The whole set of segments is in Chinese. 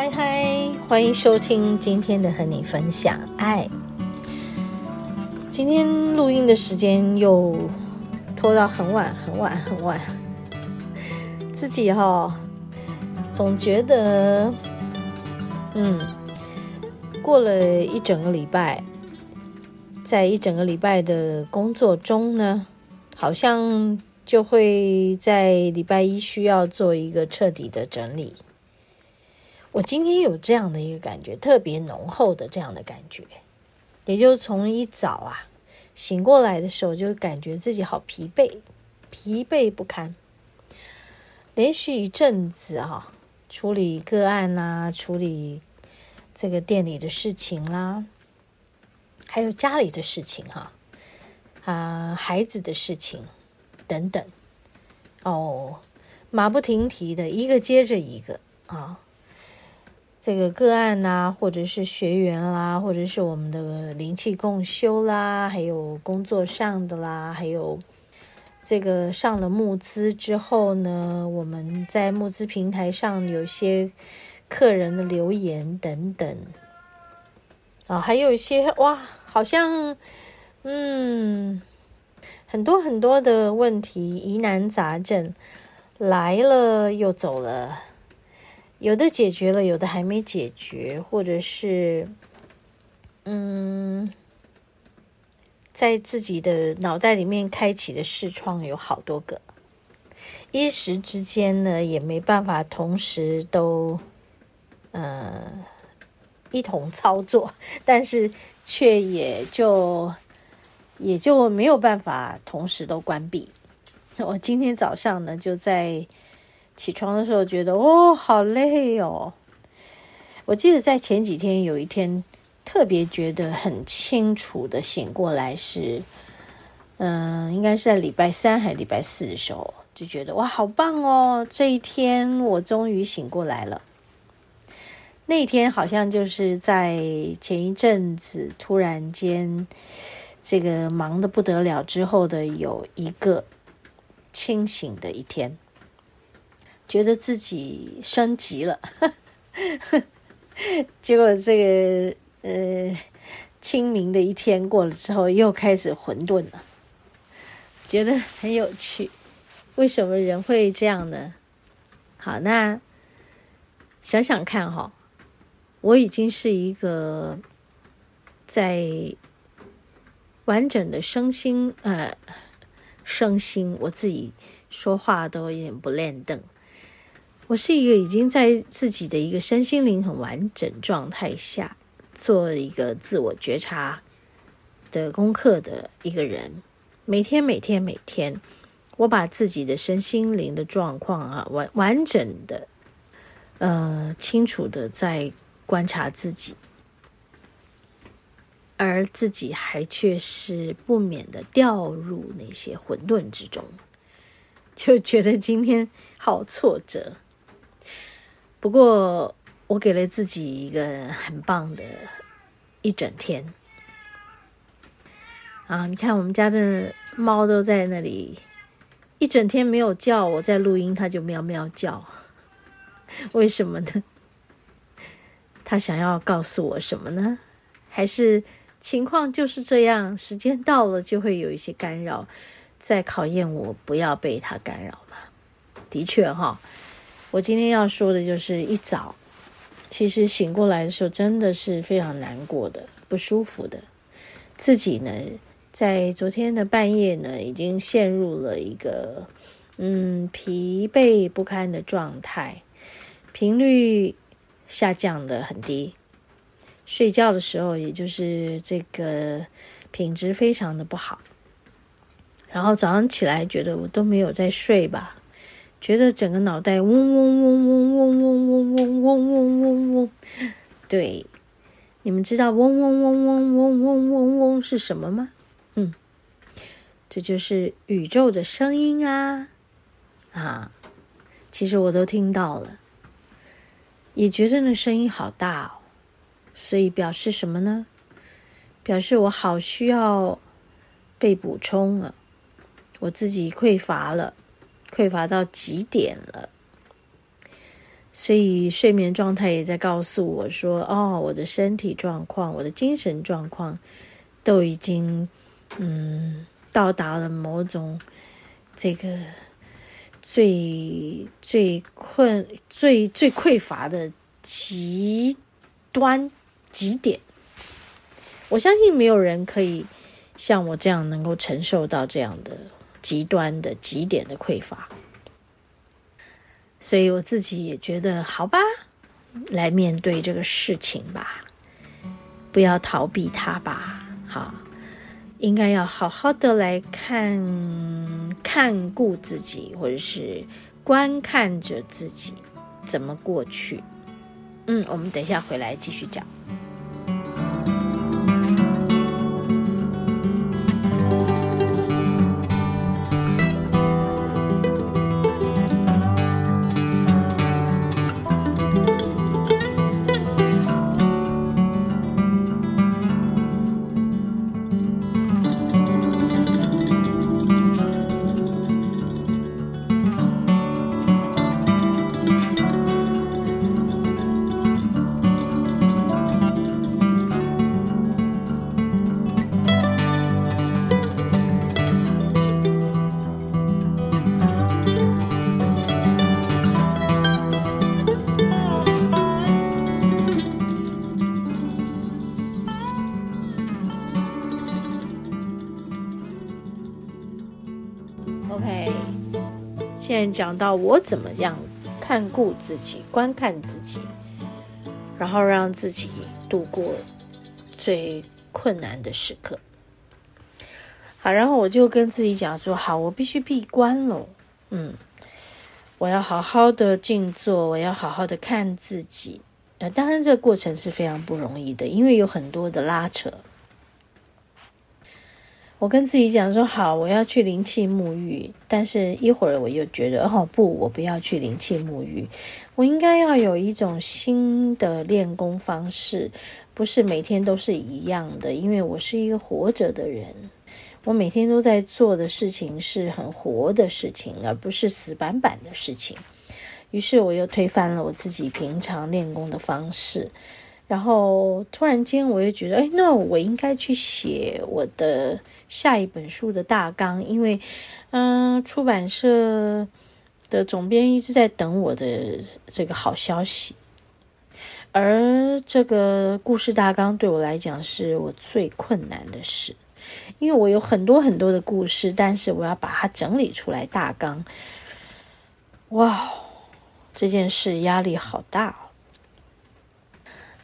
嗨嗨，欢迎收听今天的和你分享爱。今天录音的时间又拖到很晚很晚很晚，自己哈、哦、总觉得，嗯，过了一整个礼拜，在一整个礼拜的工作中呢，好像就会在礼拜一需要做一个彻底的整理。我今天有这样的一个感觉，特别浓厚的这样的感觉，也就从一早啊醒过来的时候，就感觉自己好疲惫，疲惫不堪。连续一阵子、啊，处理个案呐，处理这个店里的事情啦，还有家里的事情哈，啊，孩子的事情等等，哦，马不停蹄的一个接着一个啊。这个个案呐，或者是学员啦，或者是我们的灵气共修啦，还有工作上的啦，还有这个上了募资之后呢，我们在募资平台上有些客人的留言等等啊，还有一些哇，好像嗯，很多很多的问题疑难杂症来了又走了。有的解决了，有的还没解决，或者是，嗯，在自己的脑袋里面开启的视窗有好多个，一时之间呢，也没办法同时都，嗯，一同操作，但是却也就也就没有办法同时都关闭。我今天早上呢，就在。起床的时候觉得哦，好累哦。我记得在前几天有一天特别觉得很清楚的醒过来是，嗯、应该是在礼拜三还是礼拜四的时候，就觉得哇，好棒哦！这一天我终于醒过来了。那天好像就是在前一阵子突然间这个忙得不得了之后的有一个清醒的一天。觉得自己升级了，结果这个呃清明的一天过了之后，又开始混沌了，觉得很有趣。为什么人会这样呢？好，那想想看哈，我已经是一个在完整的身心呃身心，我自己说话都有点不练邓。我是一个已经在自己的一个身心灵很完整状态下做一个自我觉察的功课的一个人，每天每天每天，我把自己的身心灵的状况啊完完整的，呃清楚的在观察自己，而自己还却是不免的掉入那些混沌之中，就觉得今天好挫折。不过，我给了自己一个很棒的一整天啊！你看，我们家的猫都在那里一整天没有叫，我在录音，它就喵喵叫。为什么呢？它想要告诉我什么呢？还是情况就是这样？时间到了就会有一些干扰，在考验我不要被它干扰嘛？的确，哈。我今天要说的就是一早，其实醒过来的时候真的是非常难过的、不舒服的。自己呢，在昨天的半夜呢，已经陷入了一个嗯疲惫不堪的状态，频率下降的很低，睡觉的时候也就是这个品质非常的不好。然后早上起来觉得我都没有在睡吧。觉得整个脑袋嗡嗡嗡嗡嗡嗡嗡嗡嗡嗡嗡，对，你们知道嗡嗡嗡嗡嗡嗡嗡嗡是什么吗？嗯，这就是宇宙的声音啊！啊，其实我都听到了，也觉得那声音好大哦，所以表示什么呢？表示我好需要被补充了，我自己匮乏了，匮乏到极点了。所以睡眠状态也在告诉我说：“哦，我的身体状况，我的精神状况，都已经嗯到达了某种这个最最困、最最匮乏的极端极点。我相信没有人可以像我这样能够承受到这样的极端的极点的匮乏。”所以我自己也觉得，好吧，来面对这个事情吧，不要逃避它吧。好，应该要好好的来看看顾自己，或者是观看着自己怎么过去。嗯，我们等一下回来继续讲。讲到我怎么样看顾自己、观看自己，然后让自己度过最困难的时刻。好，然后我就跟自己讲说：好，我必须闭关了。嗯，我要好好的静坐，我要好好的看自己。呃，当然这个过程是非常不容易的，因为有很多的拉扯。我跟自己讲说好，我要去灵气沐浴，但是一会儿我又觉得哦不，我不要去灵气沐浴，我应该要有一种新的练功方式，不是每天都是一样的，因为我是一个活着的人，我每天都在做的事情是很活的事情，而不是死板板的事情。于是我又推翻了我自己平常练功的方式，然后突然间我又觉得，哎，那我应该去写我的。下一本书的大纲，因为，嗯、出版社的总编一直在等我的这个好消息，而这个故事大纲对我来讲是我最困难的事，因为我有很多很多的故事，但是我要把它整理出来大纲，哇，这件事压力好大哦。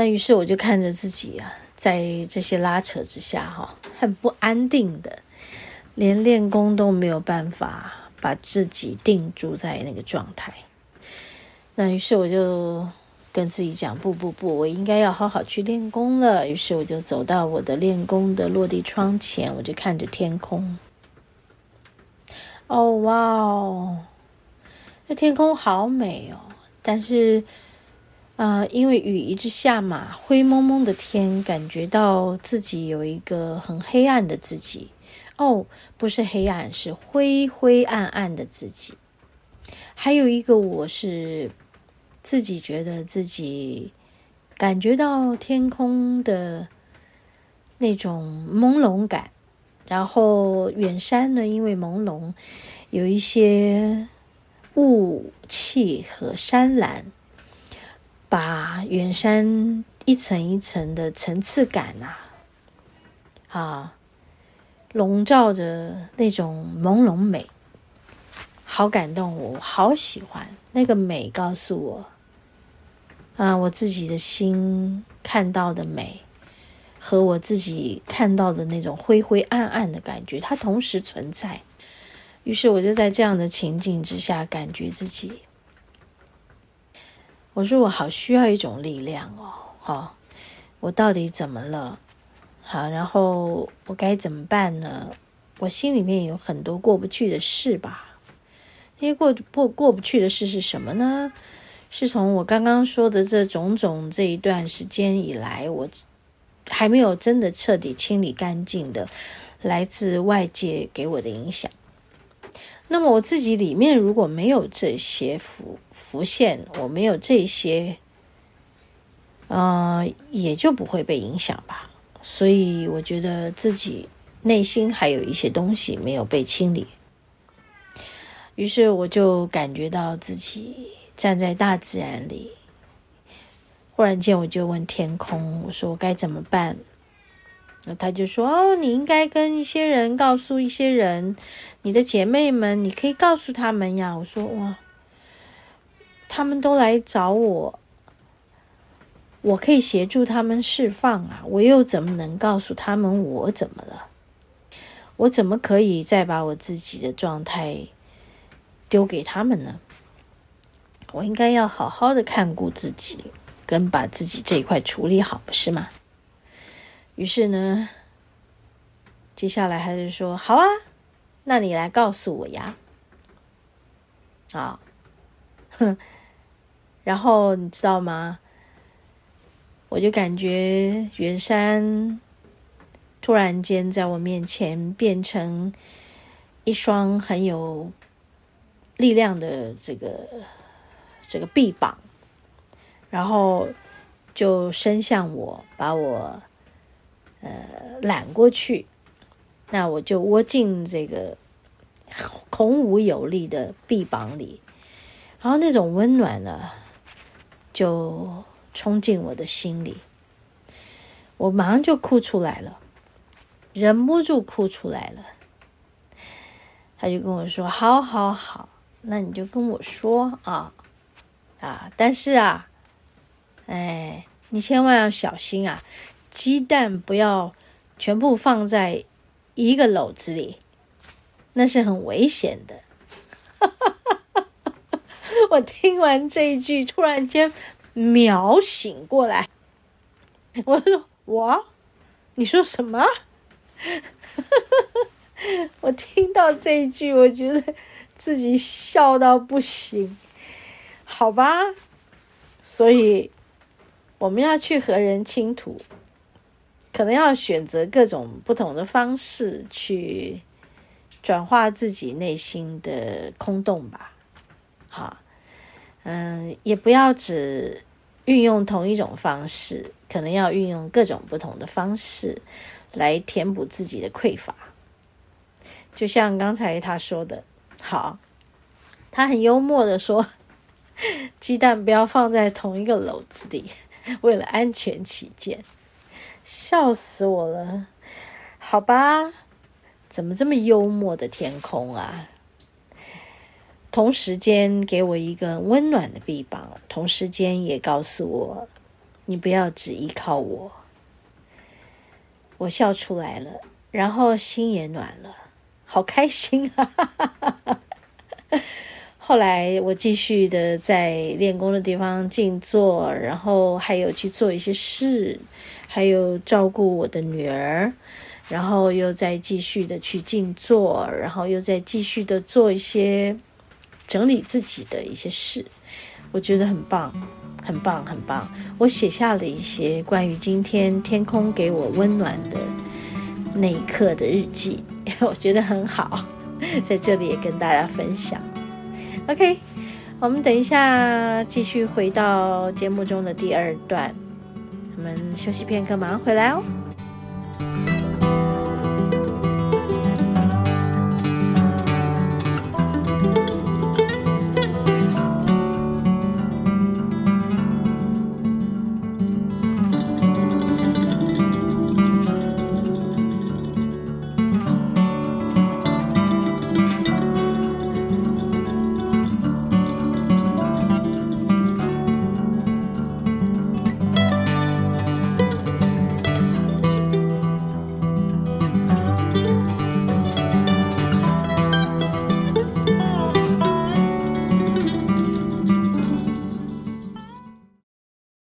那于是我就看着自己啊。在这些拉扯之下，哈，很不安定的，连练功都没有办法把自己定住在那个状态。那于是我就跟自己讲：不不不，我应该要好好去练功了。于是我就走到我的练功的落地窗前，我就看着天空。哦，哇哦，那天空好美哦，但是。啊、呃，因为雨一直下嘛，灰蒙蒙的天，感觉到自己有一个很黑暗的自己。哦，不是黑暗，是灰灰暗暗的自己。还有一个，我是自己觉得自己感觉到天空的那种朦胧感，然后远山呢，因为朦胧，有一些雾气和山岚。把远山一层一层的层次感呐、啊，啊，笼罩着那种朦胧美，好感动我，我好喜欢那个美，告诉我，啊，我自己的心看到的美，和我自己看到的那种灰灰暗暗的感觉，它同时存在。于是我就在这样的情境之下，感觉自己。我说我好需要一种力量哦，哈，我到底怎么了？好，然后我该怎么办呢？我心里面有很多过不去的事吧。那些过过过不去的事是什么呢？是从我刚刚说的这种种这一段时间以来，我还没有真的彻底清理干净的来自外界给我的影响。那么我自己里面如果没有这些浮浮现，我没有这些。呃，也就不会被影响吧。所以我觉得自己内心还有一些东西没有被清理。于是我就感觉到自己站在大自然里，忽然间我就问天空：“我说我该怎么办？”那他就说：“哦，你应该跟一些人告诉一些人，你的姐妹们，你可以告诉他们呀。”我说：“哇，他们都来找我。”我可以协助他们释放啊，我又怎么能告诉他们我怎么了？我怎么可以再把我自己的状态丢给他们呢？我应该要好好的看顾自己，跟把自己这一块处理好，不是吗？于是呢，接下来还是说好啊，那你来告诉我呀，啊，哼，然后你知道吗？我就感觉袁山突然间在我面前变成一双很有力量的这个这个臂膀，然后就伸向我，把我呃揽过去，那我就窝进这个 孔武有力的臂膀里，然后那种温暖呢，就。冲进我的心里，我马上就哭出来了，忍不住哭出来了。他就跟我说：“好好好，那你就跟我说啊啊！但是啊，哎，你千万要小心啊，鸡蛋不要全部放在一个篓子里，那是很危险的。”我听完这一句，突然间。秒醒过来，我说：“我，你说什么？” 我听到这一句，我觉得自己笑到不行。好吧，所以我们要去和人倾吐，可能要选择各种不同的方式去转化自己内心的空洞吧。好，嗯，也不要只。运用同一种方式，可能要运用各种不同的方式来填补自己的匮乏。就像刚才他说的，好，他很幽默的说：“ 鸡蛋不要放在同一个篓子里，为了安全起见。”笑死我了，好吧，怎么这么幽默的天空啊？同时间给我一个温暖的臂膀，同时间也告诉我，你不要只依靠我。我笑出来了，然后心也暖了，好开心啊！后来我继续的在练功的地方静坐，然后还有去做一些事，还有照顾我的女儿，然后又再继续的去静坐，然后又再继续的做一些。整理自己的一些事，我觉得很棒，很棒，很棒。我写下了一些关于今天天空给我温暖的那一刻的日记，我觉得很好，在这里也跟大家分享。OK，我们等一下继续回到节目中的第二段，我们休息片刻，马上回来哦。